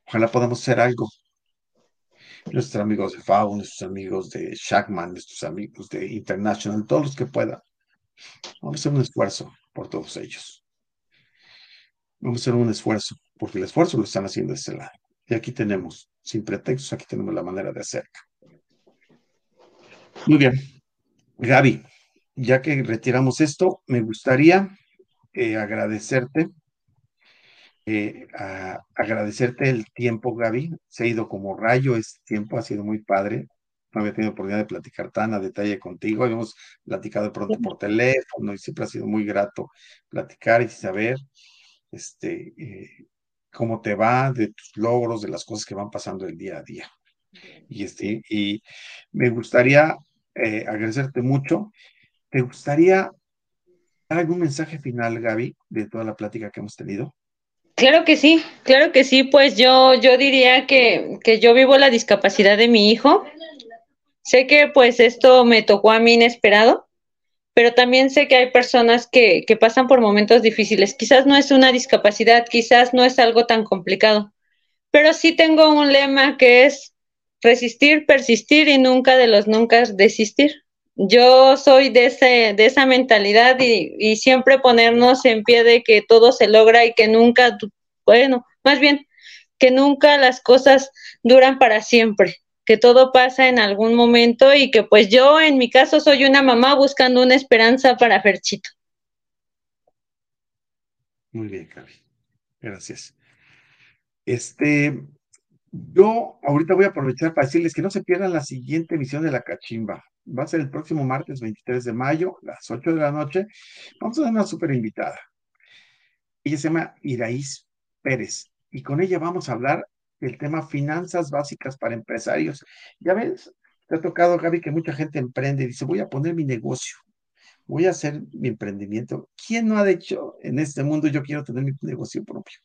Ojalá podamos hacer algo. Nuestros amigos de FAO, nuestros amigos de Shackman, nuestros amigos de International, todos los que puedan. Vamos a hacer un esfuerzo por todos ellos. Vamos a hacer un esfuerzo, porque el esfuerzo lo están haciendo de ese lado. Y aquí tenemos, sin pretextos, aquí tenemos la manera de hacerlo. Muy bien. Gaby, ya que retiramos esto, me gustaría eh, agradecerte eh, agradecerte el tiempo, Gaby. Se ha ido como rayo este tiempo, ha sido muy padre. No había tenido oportunidad de platicar tan a detalle contigo. Habíamos platicado de pronto por teléfono y siempre ha sido muy grato platicar y saber este, eh, cómo te va, de tus logros, de las cosas que van pasando el día a día. Y, este, y me gustaría eh, agradecerte mucho. ¿Te gustaría dar algún mensaje final, Gaby, de toda la plática que hemos tenido? Claro que sí, claro que sí, pues yo, yo diría que, que yo vivo la discapacidad de mi hijo. Sé que pues esto me tocó a mí inesperado, pero también sé que hay personas que, que pasan por momentos difíciles. Quizás no es una discapacidad, quizás no es algo tan complicado, pero sí tengo un lema que es resistir, persistir y nunca de los nunca desistir. Yo soy de, ese, de esa mentalidad y, y, siempre ponernos en pie de que todo se logra y que nunca, bueno, más bien, que nunca las cosas duran para siempre, que todo pasa en algún momento y que pues yo en mi caso soy una mamá buscando una esperanza para Ferchito. Muy bien. Gracias. Este, yo ahorita voy a aprovechar para decirles que no se pierdan la siguiente emisión de La Cachimba. Va a ser el próximo martes 23 de mayo, las 8 de la noche. Vamos a tener una súper invitada. Ella se llama Iraís Pérez y con ella vamos a hablar del tema finanzas básicas para empresarios. Ya ves, te ha tocado, Gaby, que mucha gente emprende y dice, voy a poner mi negocio, voy a hacer mi emprendimiento. ¿Quién no ha dicho en este mundo yo quiero tener mi negocio propio?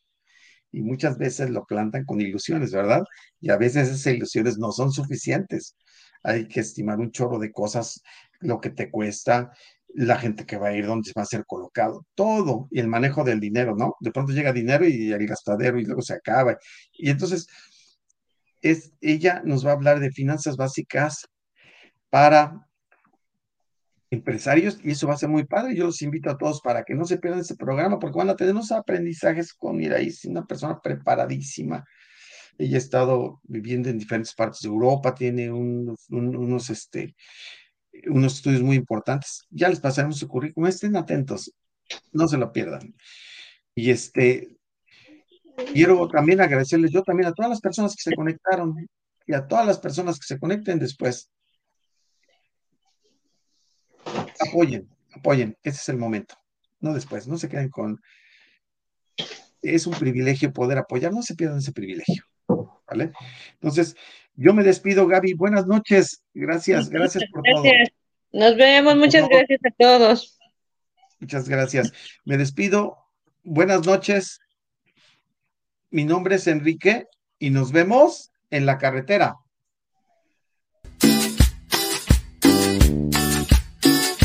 Y muchas veces lo plantan con ilusiones, ¿verdad? Y a veces esas ilusiones no son suficientes. Hay que estimar un chorro de cosas, lo que te cuesta, la gente que va a ir, dónde va a ser colocado, todo, y el manejo del dinero, ¿no? De pronto llega dinero y el gastadero y luego se acaba. Y entonces, es, ella nos va a hablar de finanzas básicas para empresarios y eso va a ser muy padre. Yo los invito a todos para que no se pierdan este programa porque van a tener unos aprendizajes con Iraís, una persona preparadísima. Ella ha estado viviendo en diferentes partes de Europa, tiene unos, este, unos estudios muy importantes. Ya les pasaremos su currículum, estén atentos, no se lo pierdan. Y este, quiero también agradecerles yo también a todas las personas que se conectaron y a todas las personas que se conecten después. Apoyen, apoyen, ese es el momento, no después, no se queden con... Es un privilegio poder apoyar, no se pierdan ese privilegio, ¿vale? Entonces, yo me despido, Gaby, buenas noches, gracias, gracias por gracias. todo. Nos vemos, muchas gracias a todos. Muchas gracias. Me despido, buenas noches. Mi nombre es Enrique y nos vemos en la carretera.